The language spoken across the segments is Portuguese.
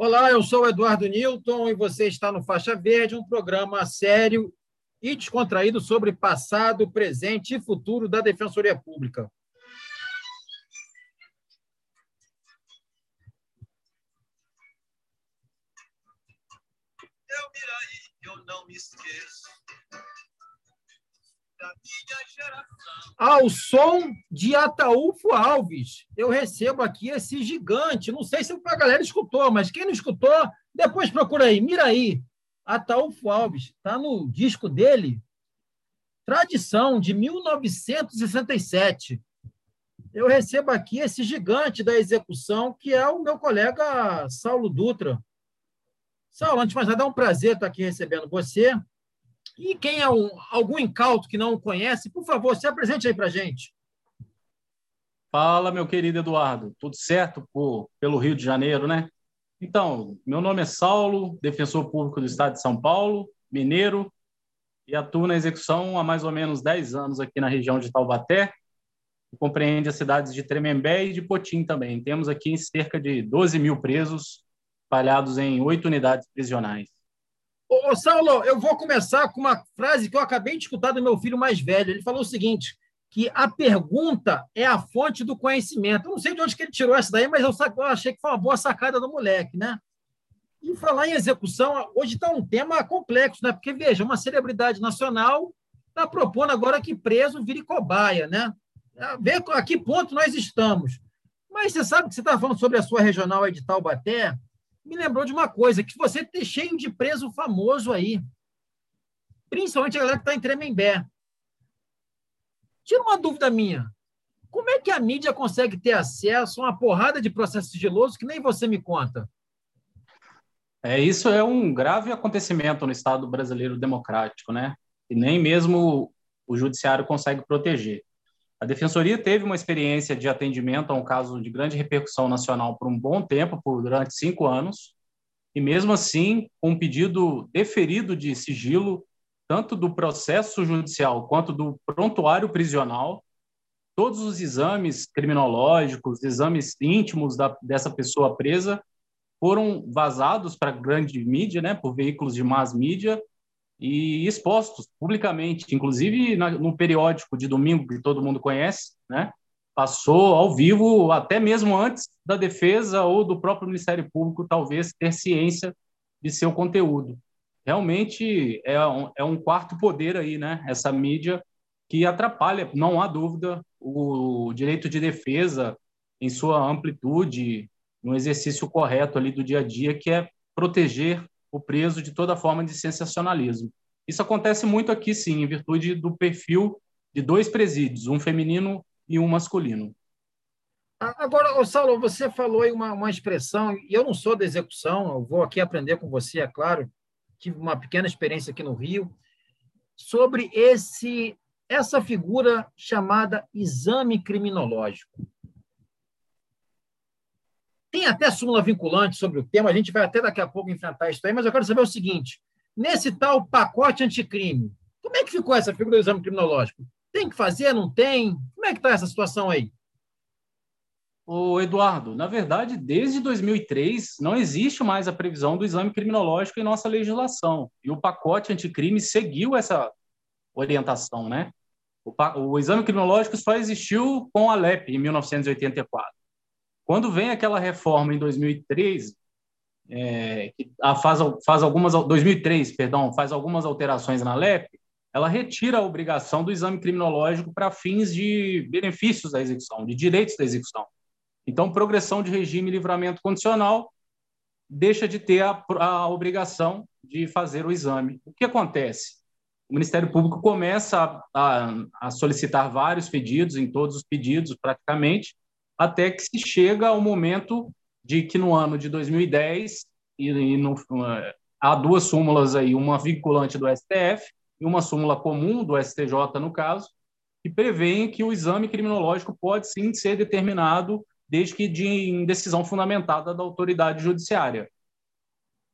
Olá, eu sou Eduardo Newton e você está no Faixa Verde, um programa sério e descontraído sobre passado, presente e futuro da Defensoria Pública. Eu eu não me esqueço. Ao som de Ataúfo Alves, eu recebo aqui esse gigante. Não sei se a galera escutou, mas quem não escutou, depois procura aí. Mira aí. Ataúfo Alves, está no disco dele, Tradição, de 1967. Eu recebo aqui esse gigante da execução, que é o meu colega Saulo Dutra. Saulo, antes de mais nada, é um prazer estar aqui recebendo você. E quem é um, algum incauto que não conhece, por favor, se apresente aí para gente. Fala, meu querido Eduardo. Tudo certo por, pelo Rio de Janeiro, né? Então, meu nome é Saulo, defensor público do Estado de São Paulo, mineiro, e atuo na execução há mais ou menos 10 anos aqui na região de Taubaté, que compreende as cidades de Tremembé e de Potim também. Temos aqui cerca de 12 mil presos, espalhados em oito unidades prisionais. Ô, Saulo, eu vou começar com uma frase que eu acabei de escutar do meu filho mais velho. Ele falou o seguinte: que a pergunta é a fonte do conhecimento. Eu não sei de onde que ele tirou essa daí, mas eu, eu achei que foi uma boa sacada do moleque, né? E falar em execução, hoje está um tema complexo, né? Porque, veja, uma celebridade nacional está propondo agora que preso vire cobaia, né? Ver a que ponto nós estamos. Mas você sabe que você estava falando sobre a sua regional aí de Taubaté, me lembrou de uma coisa, que você tem cheio de preso famoso aí. Principalmente a galera que está em Tremembé. Tira uma dúvida minha. Como é que a mídia consegue ter acesso a uma porrada de processo sigiloso que nem você me conta? É, isso é um grave acontecimento no Estado brasileiro democrático, né? E nem mesmo o judiciário consegue proteger. A defensoria teve uma experiência de atendimento a um caso de grande repercussão nacional por um bom tempo, por durante cinco anos, e mesmo assim, com um pedido deferido de sigilo, tanto do processo judicial quanto do prontuário prisional, todos os exames criminológicos, exames íntimos da, dessa pessoa presa, foram vazados para grande mídia, né, por veículos de mass mídia, e expostos publicamente, inclusive na, no periódico de domingo que todo mundo conhece, né? Passou ao vivo até mesmo antes da defesa ou do próprio Ministério Público talvez ter ciência de seu conteúdo. Realmente é um, é um quarto poder aí, né? Essa mídia que atrapalha, não há dúvida, o direito de defesa em sua amplitude, no exercício correto ali do dia a dia, que é proteger o preso de toda forma de sensacionalismo. Isso acontece muito aqui, sim, em virtude do perfil de dois presídios, um feminino e um masculino. Agora, Saulo, você falou aí uma, uma expressão, e eu não sou da execução, eu vou aqui aprender com você, é claro, tive uma pequena experiência aqui no Rio, sobre esse essa figura chamada exame criminológico. Tem até súmula vinculante sobre o tema, a gente vai até daqui a pouco enfrentar isso aí, mas eu quero saber o seguinte: nesse tal pacote anticrime, como é que ficou essa figura do exame criminológico? Tem que fazer, não tem? Como é que está essa situação aí? O Eduardo, na verdade, desde 2003 não existe mais a previsão do exame criminológico em nossa legislação. E o pacote anticrime seguiu essa orientação, né? O, o exame criminológico só existiu com a LEP em 1984. Quando vem aquela reforma em 2013, é, que faz, faz algumas 2003, perdão, faz algumas alterações na LEP, ela retira a obrigação do exame criminológico para fins de benefícios da execução, de direitos da execução. Então, progressão de regime e livramento condicional deixa de ter a, a obrigação de fazer o exame. O que acontece? O Ministério Público começa a, a, a solicitar vários pedidos, em todos os pedidos, praticamente, até que se chega ao momento de que no ano de 2010 e, e no, há duas súmulas aí, uma vinculante do STF e uma súmula comum do STJ no caso, que prevêem que o exame criminológico pode sim ser determinado desde que de em decisão fundamentada da autoridade judiciária.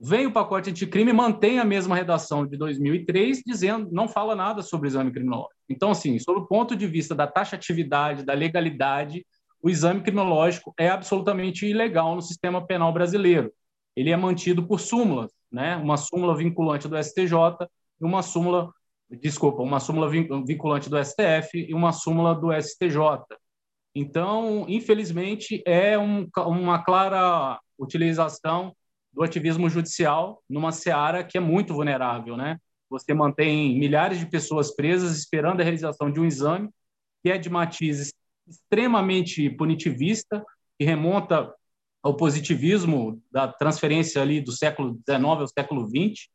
Vem o pacote anticrime mantém a mesma redação de 2003, dizendo não fala nada sobre o exame criminológico. Então, assim, sob o ponto de vista da taxatividade, da legalidade, o exame criminológico é absolutamente ilegal no sistema penal brasileiro. ele é mantido por súmulas, né? Uma súmula vinculante do STJ e uma súmula, desculpa, uma súmula vinculante do STF e uma súmula do STJ. Então, infelizmente, é um, uma clara utilização do ativismo judicial numa seara que é muito vulnerável, né? Você mantém milhares de pessoas presas esperando a realização de um exame que é de matiz extremamente punitivista, que remonta ao positivismo da transferência ali do século XIX ao século XX,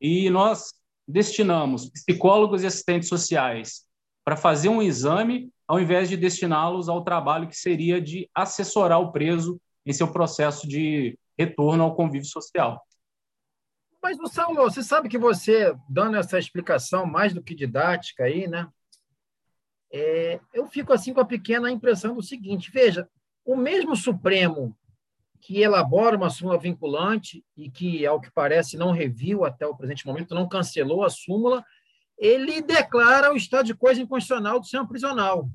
e nós destinamos psicólogos e assistentes sociais para fazer um exame, ao invés de destiná-los ao trabalho que seria de assessorar o preso em seu processo de retorno ao convívio social. Mas, Saulo, você sabe que você, dando essa explicação mais do que didática aí, né? É, eu fico assim com a pequena impressão do seguinte: veja, o mesmo Supremo que elabora uma súmula vinculante e que, ao que parece, não reviu até o presente momento, não cancelou a súmula, ele declara o estado de coisa inconstitucional do sistema prisional.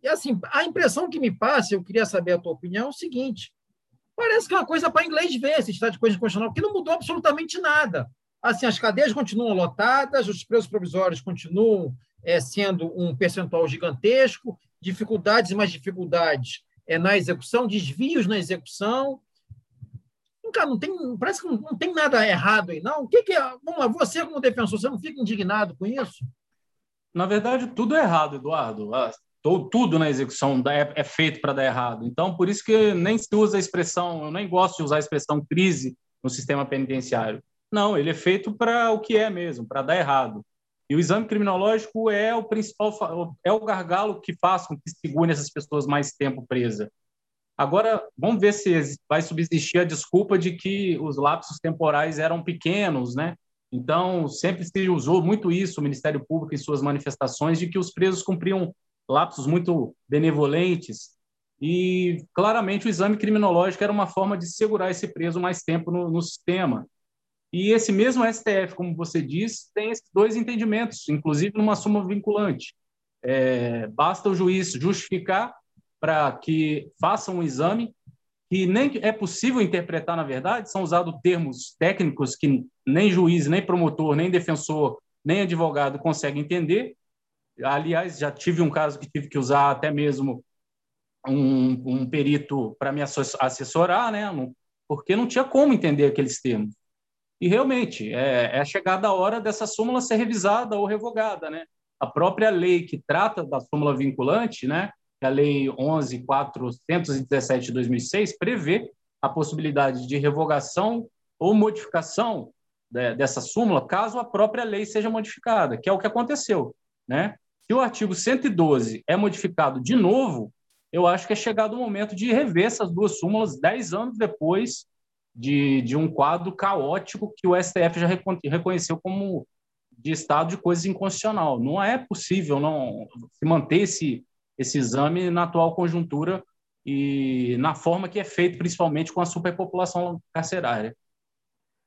E, assim, a impressão que me passa, eu queria saber a tua opinião, é o seguinte: parece que é uma coisa para inglês ver esse estado de coisa inconstitucional, que não mudou absolutamente nada. Assim, as cadeias continuam lotadas, os preços provisórios continuam é, sendo um percentual gigantesco, dificuldades e mais dificuldades é, na execução, desvios na execução. Cara, não tem, parece que não, não, tem nada errado aí, não. O que, que é? Vamos lá, você, como defensor, você não fica indignado com isso? Na verdade, tudo é errado, Eduardo. Ah, tudo na execução é, é feito para dar errado. Então, por isso que nem se usa a expressão, eu nem gosto de usar a expressão crise no sistema penitenciário. Não, ele é feito para o que é mesmo, para dar errado. E o exame criminológico é o principal, é o gargalo que faz com que segure essas pessoas mais tempo presa. Agora, vamos ver se vai subsistir a desculpa de que os lapsos temporais eram pequenos, né? Então, sempre se usou muito isso, o Ministério Público, em suas manifestações, de que os presos cumpriam lapsos muito benevolentes. E, claramente, o exame criminológico era uma forma de segurar esse preso mais tempo no, no sistema. E esse mesmo STF, como você diz, tem esses dois entendimentos, inclusive numa súmula vinculante. É, basta o juiz justificar para que façam um exame que nem é possível interpretar, na verdade, são usados termos técnicos que nem juiz, nem promotor, nem defensor, nem advogado conseguem entender. Aliás, já tive um caso que tive que usar até mesmo um, um perito para me assessorar, né? porque não tinha como entender aqueles termos. E realmente é, é chegada a hora dessa súmula ser revisada ou revogada, né? A própria lei que trata da súmula vinculante, né? É a lei 11.417 de 2006 prevê a possibilidade de revogação ou modificação dessa súmula caso a própria lei seja modificada, que é o que aconteceu, né? Se o artigo 112 é modificado de novo, eu acho que é chegado o momento de rever essas duas súmulas dez anos depois de, de um quadro caótico que o STF já reconheceu como de estado de coisas inconstitucional. Não é possível não se manter esse, esse exame na atual conjuntura e na forma que é feito, principalmente com a superpopulação carcerária.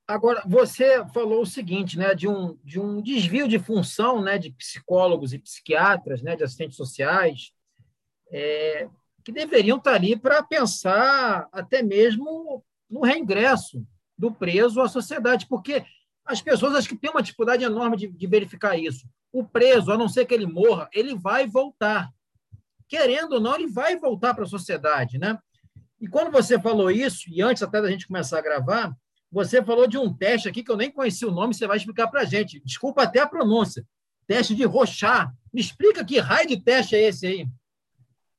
Agora, você falou o seguinte, né, de um, de um desvio de função né, de psicólogos e psiquiatras, né, de assistentes sociais, é, que deveriam estar ali para pensar até mesmo no reingresso do preso à sociedade, porque as pessoas acho que têm uma dificuldade enorme de, de verificar isso. O preso, a não ser que ele morra, ele vai voltar. Querendo ou não, ele vai voltar para a sociedade, né? E quando você falou isso, e antes até da gente começar a gravar, você falou de um teste aqui que eu nem conheci o nome, você vai explicar para a gente. Desculpa até a pronúncia. Teste de Rochar. Me explica que raio de teste é esse aí.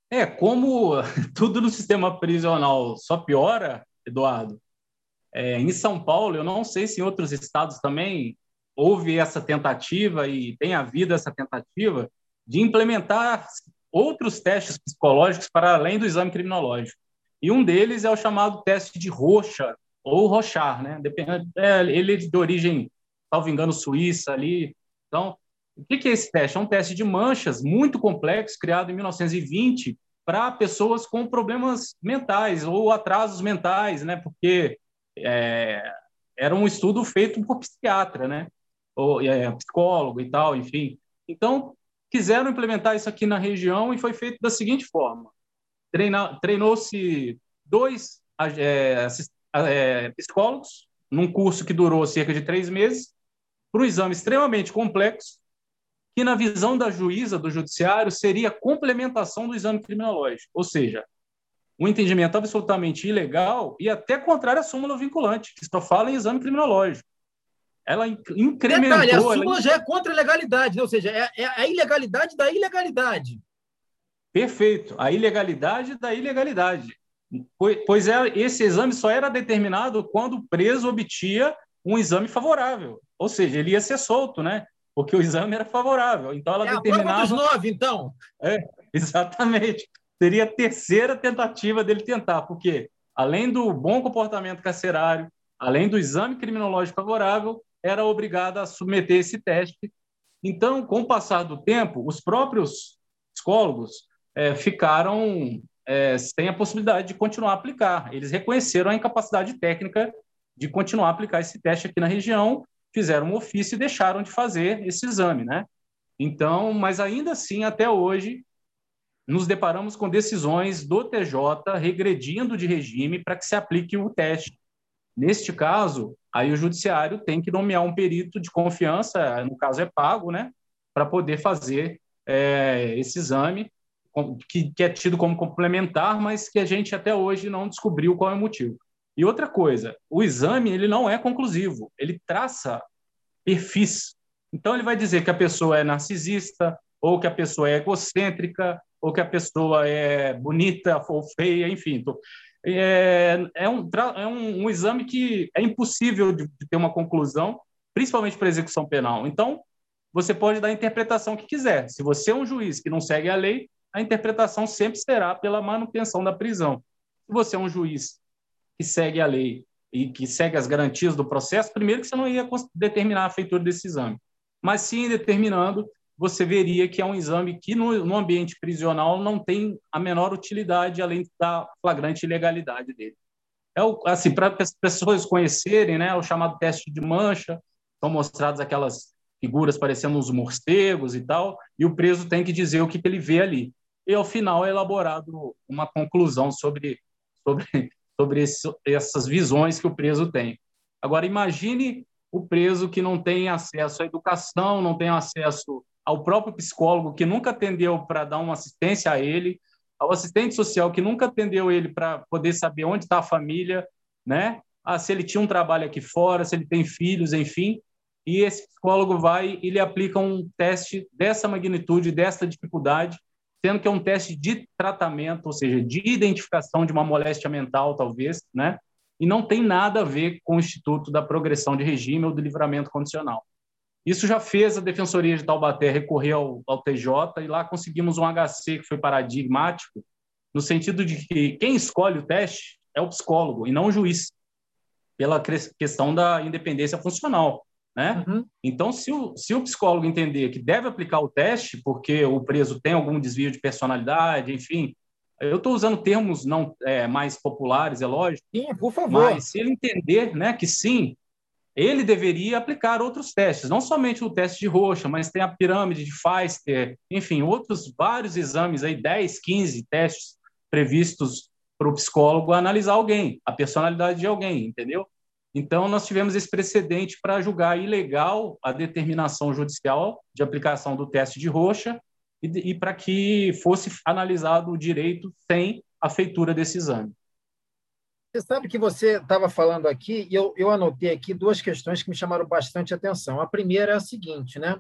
É, como tudo no sistema prisional só piora, Eduardo. É, em São Paulo, eu não sei se em outros estados também houve essa tentativa e tem havido essa tentativa de implementar outros testes psicológicos para além do exame criminológico. E um deles é o chamado teste de Rocha ou Rochar, né? Depende, é, ele é de origem, salvo engano, suíça ali. Então, o que é esse teste? É um teste de manchas muito complexo, criado em 1920 para pessoas com problemas mentais ou atrasos mentais, né? Porque é, era um estudo feito por psiquiatra, né? Ou é, psicólogo e tal, enfim. Então quiseram implementar isso aqui na região e foi feito da seguinte forma: treinou-se dois é, é, psicólogos, num curso que durou cerca de três meses, para um exame extremamente complexo, que, na visão da juíza do judiciário, seria complementação do exame criminológico, ou seja, um entendimento absolutamente ilegal e até contrário à súmula vinculante, que só fala em exame criminológico. Ela incrementou... Detalhe, a súmula ela... já é contra a legalidade, né? ou seja, é, é a ilegalidade da ilegalidade. Perfeito, a ilegalidade da ilegalidade. Pois é, esse exame só era determinado quando o preso obtia um exame favorável, ou seja, ele ia ser solto, né? Porque o exame era favorável. Então ela é determinava. A prova dos nove, então. É, exatamente. Seria a terceira tentativa dele tentar, porque além do bom comportamento carcerário, além do exame criminológico favorável, era obrigada a submeter esse teste. Então, com o passar do tempo, os próprios psicólogos é, ficaram é, sem a possibilidade de continuar a aplicar. Eles reconheceram a incapacidade técnica de continuar a aplicar esse teste aqui na região, fizeram um ofício e deixaram de fazer esse exame, né? Então, mas ainda assim, até hoje, nos deparamos com decisões do TJ regredindo de regime para que se aplique o teste. Neste caso, aí o judiciário tem que nomear um perito de confiança, no caso é pago, né, para poder fazer é, esse exame que, que é tido como complementar, mas que a gente até hoje não descobriu qual é o motivo. E outra coisa, o exame ele não é conclusivo, ele traça perfis. Então ele vai dizer que a pessoa é narcisista, ou que a pessoa é egocêntrica, ou que a pessoa é bonita ou feia, enfim. É, é, um, é um, um, exame que é impossível de, de ter uma conclusão, principalmente para execução penal. Então, você pode dar a interpretação que quiser. Se você é um juiz que não segue a lei, a interpretação sempre será pela manutenção da prisão. Se você é um juiz que segue a lei e que segue as garantias do processo, primeiro que você não ia determinar a feitura desse exame. Mas sim determinando, você veria que é um exame que no, no ambiente prisional não tem a menor utilidade, além da flagrante ilegalidade dele. É o, assim, para as pessoas conhecerem, né, o chamado teste de mancha, são mostradas aquelas figuras parecendo uns morcegos e tal, e o preso tem que dizer o que, que ele vê ali e ao final é elaborado uma conclusão sobre, sobre, sobre esse, essas visões que o preso tem. Agora, imagine o preso que não tem acesso à educação, não tem acesso ao próprio psicólogo, que nunca atendeu para dar uma assistência a ele, ao assistente social, que nunca atendeu ele para poder saber onde está a família, né? Ah, se ele tinha um trabalho aqui fora, se ele tem filhos, enfim. E esse psicólogo vai e lhe aplica um teste dessa magnitude, dessa dificuldade, sendo que é um teste de tratamento, ou seja, de identificação de uma moléstia mental, talvez, né? E não tem nada a ver com o Instituto da Progressão de Regime ou do Livramento Condicional. Isso já fez a Defensoria de Taubaté recorrer ao, ao TJ e lá conseguimos um HC que foi paradigmático, no sentido de que quem escolhe o teste é o psicólogo e não o juiz, pela questão da independência funcional. Né? Uhum. Então, se o, se o psicólogo entender que deve aplicar o teste, porque o preso tem algum desvio de personalidade, enfim, eu estou usando termos não é, mais populares, é lógico. Sim, por favor. Mas se ele entender né, que sim, ele deveria aplicar outros testes, não somente o teste de roxa, mas tem a pirâmide de Feister, enfim, outros vários exames, aí 10, 15 testes previstos para o psicólogo analisar alguém, a personalidade de alguém, entendeu? Então, nós tivemos esse precedente para julgar ilegal a determinação judicial de aplicação do teste de roxa e, e para que fosse analisado o direito sem a feitura desse exame. Você sabe que você estava falando aqui, e eu, eu anotei aqui duas questões que me chamaram bastante atenção. A primeira é a seguinte, né?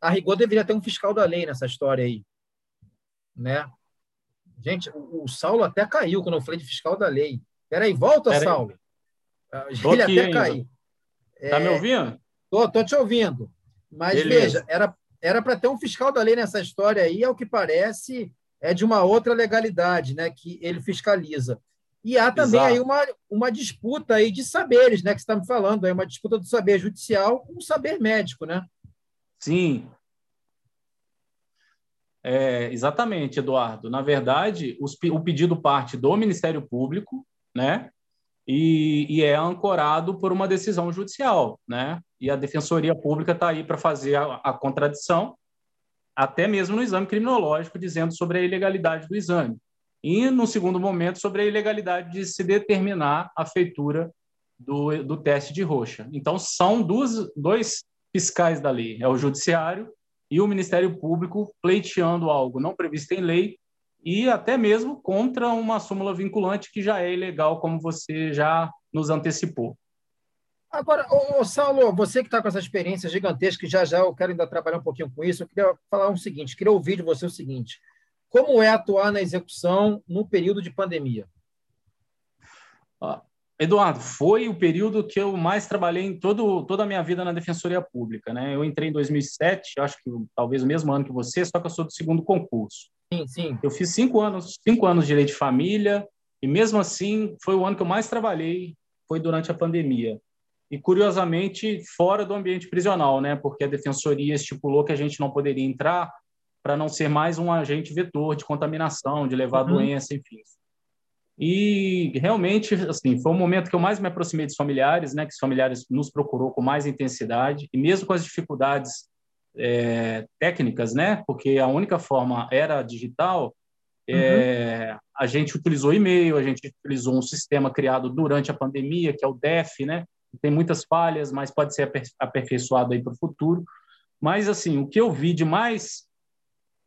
A rigor deveria ter um fiscal da lei nessa história aí, né? Gente, o, o Saulo até caiu quando eu falei de fiscal da lei. Peraí, volta, Saulo. Aí. Ele até caiu. Tá é... me ouvindo? Tô, tô te ouvindo. Mas Beleza. veja, era era para ter um fiscal da lei nessa história aí, ao que parece, é de uma outra legalidade, né, que ele fiscaliza. E há também Exato. aí uma, uma disputa aí de saberes, né, que você está me falando, aí uma disputa do saber judicial com o saber médico, né? Sim. É, exatamente, Eduardo. Na verdade, os, o pedido parte do Ministério Público, né? E, e, é ancorado por uma decisão judicial, né? E a Defensoria Pública está aí para fazer a, a, contradição, até mesmo no exame criminológico, dizendo sobre a ilegalidade do exame. e, no segundo momento, sobre a ilegalidade de se determinar a feitura do, do teste de roxa. Então, são duas, dois fiscais da lei, é o Judiciário e o Ministério Público pleiteando algo não previsto em lei e até mesmo contra uma súmula vinculante que já é ilegal, como você já nos antecipou. Agora, ô, ô Saulo, você que está com essa experiência gigantesca, que já já eu quero ainda trabalhar um pouquinho com isso, eu queria falar o seguinte, queria ouvir de você o seguinte, como é atuar na execução no período de pandemia? Ah, Eduardo, foi o período que eu mais trabalhei em todo, toda a minha vida na Defensoria Pública. Né? Eu entrei em 2007, acho que talvez o mesmo ano que você, só que eu sou do segundo concurso. Sim, sim. Eu fiz cinco anos, cinco anos de Direito de Família, e mesmo assim foi o ano que eu mais trabalhei, foi durante a pandemia. E, curiosamente, fora do ambiente prisional, né? porque a Defensoria estipulou que a gente não poderia entrar para não ser mais um agente vetor de contaminação, de levar uhum. doença, enfim. E realmente, assim, foi o momento que eu mais me aproximei dos familiares, né? Que os familiares nos procurou com mais intensidade e mesmo com as dificuldades é, técnicas, né? Porque a única forma era digital. É, uhum. a gente utilizou e-mail, a gente utilizou um sistema criado durante a pandemia, que é o DEF, né? Tem muitas falhas, mas pode ser aperfeiçoado aí para o futuro. Mas assim, o que eu vi de mais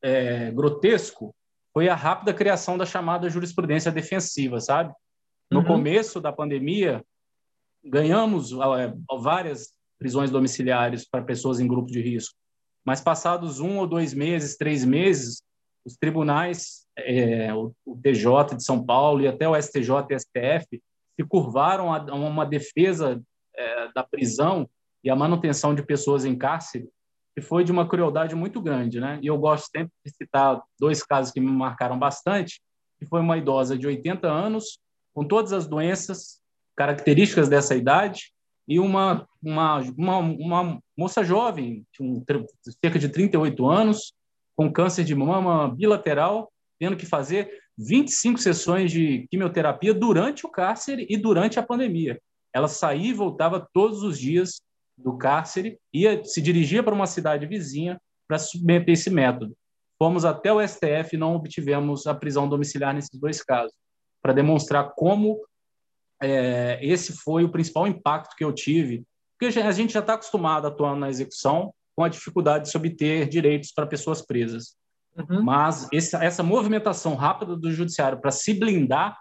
é, grotesco foi a rápida criação da chamada jurisprudência defensiva, sabe? No uhum. começo da pandemia, ganhamos é, várias prisões domiciliares para pessoas em grupo de risco, mas passados um ou dois meses, três meses, os tribunais, é, o, TJ de São Paulo e até o STJ e STF se curvaram a, a uma defesa é, da prisão e a manutenção de pessoas em cárcere que foi de uma crueldade muito grande, né? E eu gosto sempre de citar dois casos que me marcaram bastante, que foi uma idosa de 80 anos, com todas as doenças características dessa idade, e uma, uma, uma, uma moça jovem, um, cerca de 38 anos, com câncer de mama bilateral, tendo que fazer 25 sessões de quimioterapia durante o cárcere e durante a pandemia. Ela saía e voltava todos os dias do cárcere, ia se dirigia para uma cidade vizinha para submeter esse método. Fomos até o STF e não obtivemos a prisão domiciliar nesses dois casos, para demonstrar como é, esse foi o principal impacto que eu tive, porque a gente já está acostumado atuando na execução com a dificuldade de se obter direitos para pessoas presas. Uhum. Mas essa, essa movimentação rápida do judiciário para se blindar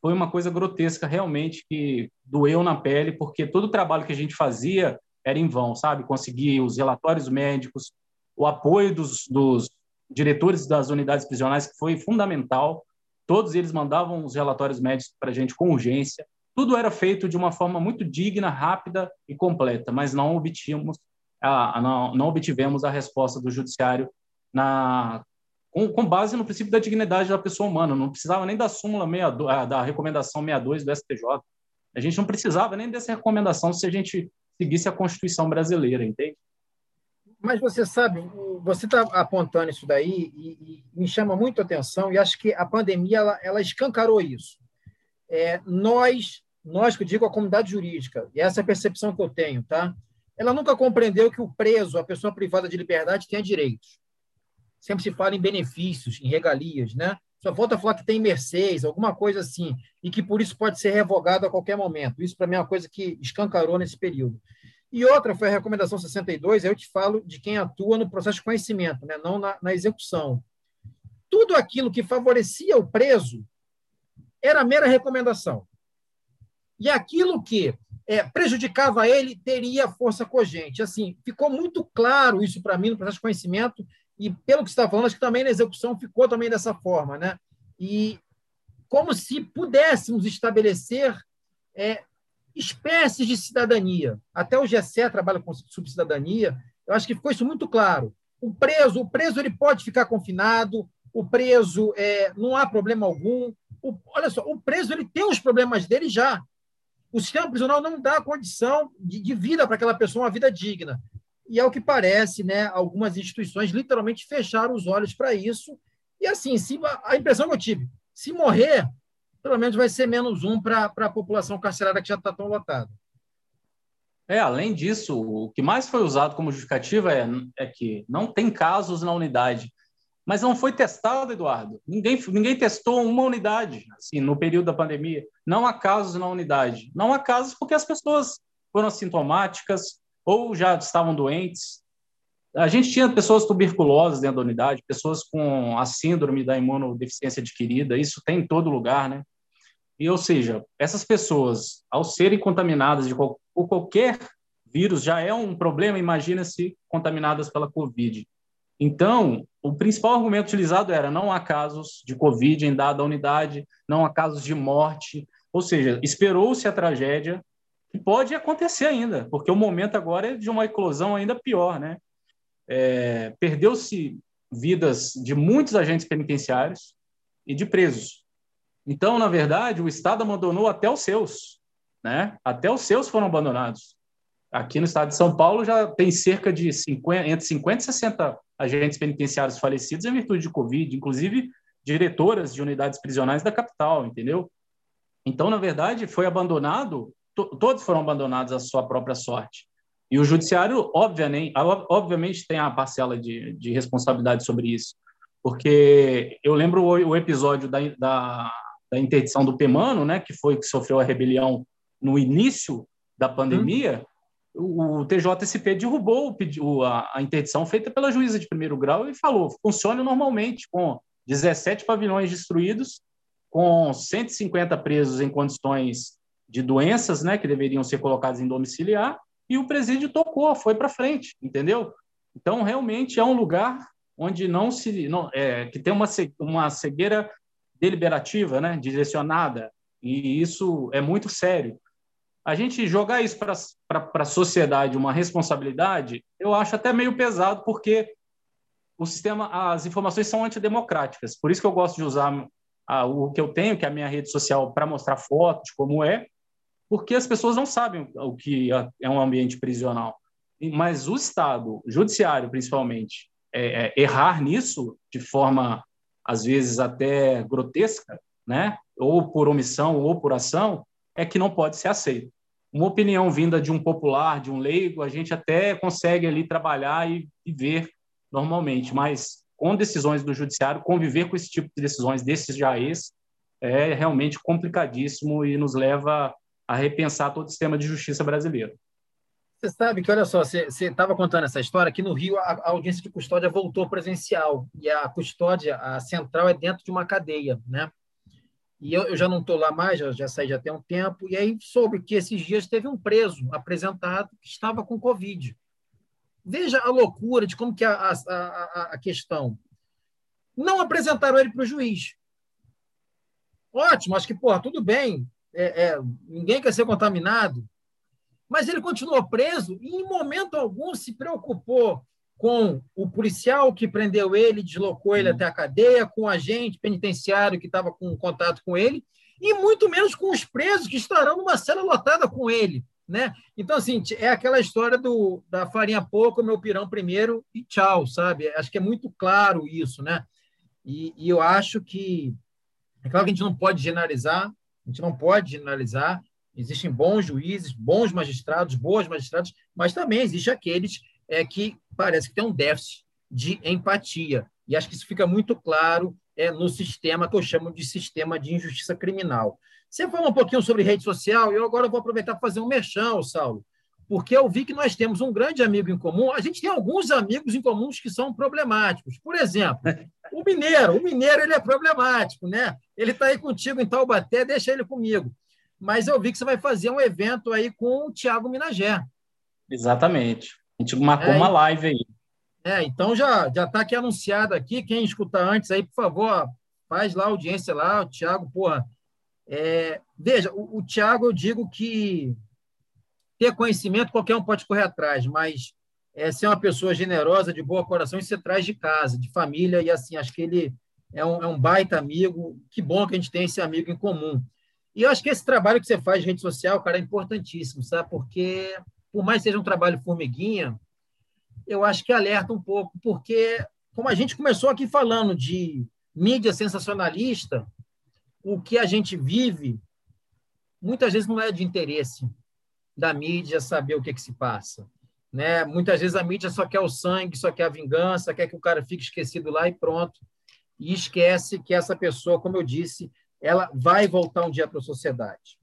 foi uma coisa grotesca realmente que doeu na pele, porque todo o trabalho que a gente fazia era em vão, sabe? Conseguir os relatórios médicos, o apoio dos, dos diretores das unidades prisionais, que foi fundamental. Todos eles mandavam os relatórios médicos para a gente com urgência. Tudo era feito de uma forma muito digna, rápida e completa, mas não obtínhamos, a, não, não obtivemos a resposta do judiciário na com, com, base no princípio da dignidade da pessoa humana. Não precisava nem da súmula 62, da recomendação 62 do STJ. A gente não precisava nem dessa recomendação se a gente seguisse a Constituição brasileira, entende? Mas você sabe, você está apontando isso daí e, e, me chama muito a atenção e acho que a pandemia ela, ela escancarou isso. É, nós, nós que digo a comunidade jurídica, e essa é a percepção que eu tenho, tá? Ela nunca compreendeu que o preso, a pessoa privada de liberdade, tem direitos. Sempre se fala em benefícios, em regalias, né? Só falta falar que tem mercês, alguma coisa assim, e que por isso pode ser revogado a qualquer momento. Isso, para mim, é uma coisa que escancarou nesse período. E outra foi a recomendação 62, eu te falo de quem atua no processo de conhecimento, né? não na, na execução. Tudo aquilo que favorecia o preso era mera recomendação. E aquilo que é, prejudicava ele teria força cogente. Assim, ficou muito claro isso para mim no processo de conhecimento e pelo que você está falando, acho que também na execução ficou também dessa forma, né? E como se pudéssemos estabelecer é, espécies de cidadania. Até o GSE trabalha com subcidadania. Eu acho que ficou isso muito claro. O preso, o preso ele pode ficar confinado. O preso é, não há problema algum. O, olha só, o preso ele tem os problemas dele já. O sistema prisional não dá condição de, de vida para aquela pessoa, uma vida digna. E ao que parece, né, algumas instituições literalmente fecharam os olhos para isso. E assim, se, a impressão que eu tive, se morrer, pelo menos vai ser menos um para a população carcerária que já está tão lotada. É, além disso, o que mais foi usado como justificativa é, é que não tem casos na unidade. Mas não foi testado, Eduardo. Ninguém, ninguém testou uma unidade assim, no período da pandemia. Não há casos na unidade. Não há casos porque as pessoas foram assintomáticas ou já estavam doentes. A gente tinha pessoas tuberculosas dentro da unidade, pessoas com a síndrome da imunodeficiência adquirida, isso tem em todo lugar, né? E, ou seja, essas pessoas, ao serem contaminadas de por qualquer vírus, já é um problema, imagina-se contaminadas pela Covid. Então, o principal argumento utilizado era não há casos de Covid em dada unidade, não há casos de morte, ou seja, esperou-se a tragédia, que pode acontecer ainda, porque o momento agora é de uma eclosão ainda pior, né? É, Perdeu-se vidas de muitos agentes penitenciários e de presos. Então, na verdade, o Estado abandonou até os seus, né? Até os seus foram abandonados. Aqui no estado de São Paulo já tem cerca de 50, entre 50 e 60 agentes penitenciários falecidos em virtude de Covid, inclusive diretoras de unidades prisionais da capital, entendeu? Então, na verdade, foi abandonado, to, todos foram abandonados à sua própria sorte. E o judiciário, obviamente, obviamente tem a parcela de, de responsabilidade sobre isso, porque eu lembro o, o episódio da, da, da, interdição do Pemano, né, que foi que sofreu a rebelião no início da pandemia, hum o TJSP derrubou a, interdição feita pela juíza de primeiro grau e falou: funcione normalmente, com 17 pavilhões destruídos, com 150 presos em condições de doenças, né, que deveriam ser colocados em domiciliar, e o presídio tocou, foi para frente, entendeu? Então, realmente é um lugar onde não se. Não, é, que tem uma, uma cegueira deliberativa, né, direcionada, e isso é muito sério a gente jogar isso para a sociedade uma responsabilidade, eu acho até meio pesado, porque o sistema, as informações são antidemocráticas. Por isso que eu gosto de usar a, o que eu tenho, que é a minha rede social, para mostrar fotos, como é, porque as pessoas não sabem o que é um ambiente prisional. Mas o Estado, o judiciário principalmente, é, é, errar nisso de forma, às vezes, até grotesca, né? ou por omissão ou por ação, é que não pode ser aceito uma opinião vinda de um popular, de um leigo, a gente até consegue ali trabalhar e, e ver normalmente, mas com decisões do judiciário, conviver com esse tipo de decisões desses jaez é realmente complicadíssimo e nos leva a repensar todo o sistema de justiça brasileiro. Você sabe que, olha só, você estava contando essa história, aqui no Rio a, a, audiência de custódia voltou presencial, e a custódia, a central, é dentro de uma cadeia, né? E eu, eu já não estou lá mais, já, já saí já tem um tempo, e aí soube que esses dias teve um preso apresentado que estava com Covid. Veja a loucura de como que é a, a, a questão. Não apresentaram ele para o juiz. Ótimo, acho que, porra, tudo bem, é, é, ninguém quer ser contaminado, mas ele continuou preso e, em momento algum, se preocupou com o policial que prendeu ele, deslocou ele até a cadeia, com o agente penitenciário que estava com contato com ele, e muito menos com os presos que estarão numa cela lotada com ele. Né? Então, assim, é aquela história do, da farinha pouco, meu pirão primeiro e tchau, sabe? Acho que é muito claro isso, né? E, e eu acho que, é claro que a gente não pode generalizar, a gente não pode generalizar, existem bons juízes, bons magistrados, boas magistrados, mas também existe aqueles é que parece que tem um déficit de empatia. E acho que isso fica muito claro é, no sistema que eu chamo de sistema de injustiça criminal. Você falou um pouquinho sobre rede social, e eu agora vou aproveitar para fazer um merchan, Saulo, porque eu vi que nós temos um grande amigo em comum. A gente tem alguns amigos em comuns que são problemáticos. Por exemplo, o mineiro. O mineiro ele é problemático, né? Ele está aí contigo em Taubaté, deixa ele comigo. Mas eu vi que você vai fazer um evento aí com o Tiago Minagé. Exatamente. A gente marcou é, uma live aí. É, então já já está aqui anunciado aqui. Quem escuta antes aí, por favor, faz lá a audiência lá. O Tiago, porra. É, veja, o, o Tiago, eu digo que ter conhecimento qualquer um pode correr atrás, mas é, ser uma pessoa generosa, de boa coração, isso você traz de casa, de família, e assim, acho que ele é um, é um baita amigo. Que bom que a gente tem esse amigo em comum. E eu acho que esse trabalho que você faz de rede social, cara, é importantíssimo, sabe? Porque por mais que seja um trabalho formiguinha, eu acho que alerta um pouco, porque, como a gente começou aqui falando de mídia sensacionalista, o que a gente vive muitas vezes não é de interesse da mídia saber o que, que se passa. Né? Muitas vezes a mídia só quer o sangue, só quer a vingança, quer que o cara fique esquecido lá e pronto. E esquece que essa pessoa, como eu disse, ela vai voltar um dia para a sociedade.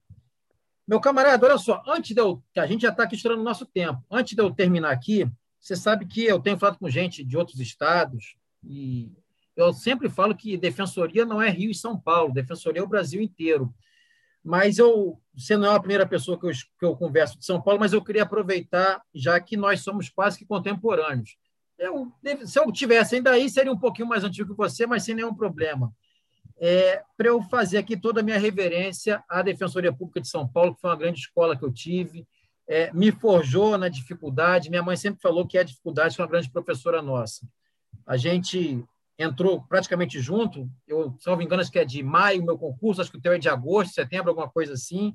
Meu camarada, olha só, antes de eu. A gente já está aqui estourando nosso tempo. Antes de eu terminar aqui, você sabe que eu tenho falado com gente de outros estados e eu sempre falo que defensoria não é Rio e São Paulo, defensoria é o Brasil inteiro. Mas eu, você não é a primeira pessoa que eu, que eu converso de São Paulo, mas eu queria aproveitar, já que nós somos quase que contemporâneos. Eu, se eu tivesse ainda aí, seria um pouquinho mais antigo que você, mas sem nenhum problema. É, para eu fazer aqui toda a minha reverência à Defensoria Pública de São Paulo, que foi uma grande escola que eu tive, é, me forjou na dificuldade. Minha mãe sempre falou que a dificuldade foi uma grande professora nossa. A gente entrou praticamente junto. Eu, se não me engano, acho que é de maio meu concurso, acho que o teu é de agosto, setembro, alguma coisa assim.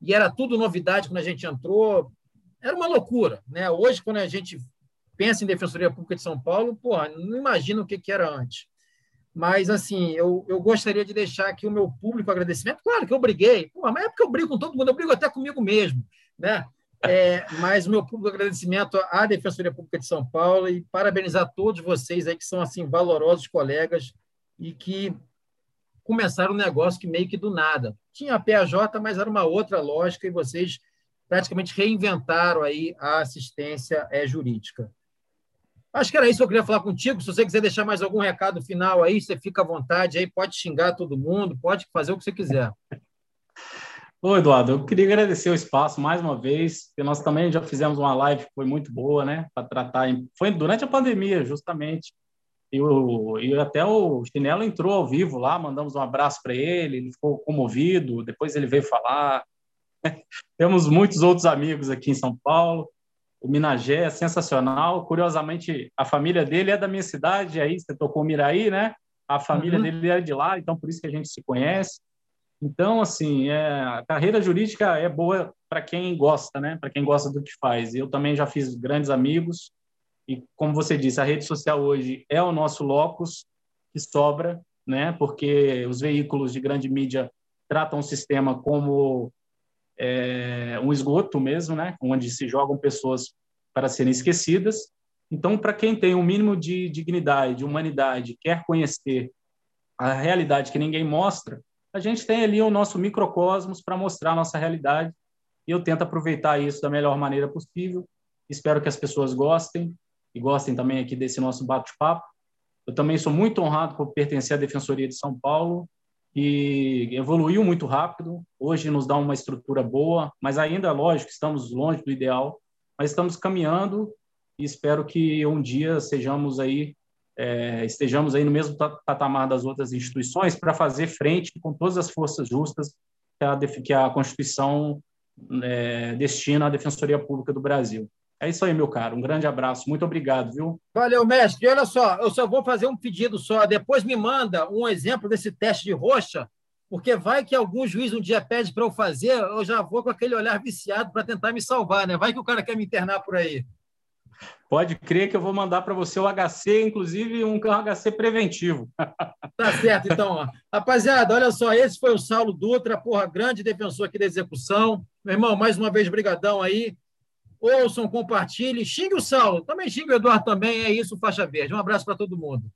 E era tudo novidade quando a gente entrou. Era uma loucura. Né? Hoje, quando a gente pensa em Defensoria Pública de São Paulo, porra, não imagino o que, que era antes. Mas, assim, eu, eu gostaria de deixar aqui o meu público agradecimento. Claro que eu briguei, porra, mas é porque eu brigo com todo mundo, eu brigo até comigo mesmo. Né? É, mas o meu público agradecimento à Defensoria Pública de São Paulo e parabenizar todos vocês aí que são assim valorosos colegas e que começaram um negócio que meio que do nada. Tinha a PAJ, mas era uma outra lógica e vocês praticamente reinventaram aí a assistência é, jurídica. Acho que era isso que eu queria falar contigo. Se você quiser deixar mais algum recado final aí, você fica à vontade aí, pode xingar todo mundo, pode fazer o que você quiser. Ô, Eduardo, eu queria agradecer o espaço mais uma vez, nós também já fizemos uma live que foi muito boa, né, para tratar. Foi durante a pandemia, justamente. E, o, e até o Chinelo entrou ao vivo lá, mandamos um abraço para ele, ele ficou comovido, depois ele veio falar. Temos muitos outros amigos aqui em São Paulo. O Minagé é sensacional. Curiosamente, a família dele é da minha cidade, aí você tocou Miraí, né? A família uhum. dele é de lá, então por isso que a gente se conhece. Então, assim, é, a carreira jurídica é boa para quem gosta, né? Para quem gosta do que faz. Eu também já fiz grandes amigos e, como você disse, a rede social hoje é o nosso locus que sobra, né? Porque os veículos de grande mídia tratam o sistema como é, um esgoto mesmo, né? Onde se jogam pessoas para serem esquecidas. Então, para quem tem um mínimo de dignidade, de humanidade, quer conhecer a realidade que ninguém mostra, a gente tem ali o nosso microcosmos para mostrar a nossa realidade e eu tento aproveitar isso da melhor maneira possível. Espero que as pessoas gostem e gostem também aqui desse nosso bate-papo. Eu também sou muito honrado por pertencer à Defensoria de São Paulo, e evoluiu muito rápido. Hoje nos dá uma estrutura boa, mas ainda, lógico, estamos longe do ideal, mas estamos caminhando e espero que um dia sejamos aí é, estejamos aí no mesmo patamar das outras instituições para fazer frente com todas as forças justas que a, que a Constituição é, destina à Defensoria Pública do Brasil. É isso aí, meu caro. Um grande abraço. Muito obrigado, viu? Valeu, mestre. E olha só, eu só vou fazer um pedido só. Depois me manda um exemplo desse teste de roxa, porque vai que algum juiz um dia pede para eu fazer, eu já vou com aquele olhar viciado para tentar me salvar, né? Vai que o cara quer me internar por aí. Pode crer que eu vou mandar para você o HC, inclusive um HC preventivo. Tá certo, então. Ó. Rapaziada, olha só, esse foi o Saulo Dutra, porra, grande defensor aqui da execução. Meu irmão, mais uma vez, brigadão aí. Ouçam, compartilhem, xingue o Saulo, também xingue o Eduardo também, é isso, faixa verde. Um abraço para todo mundo.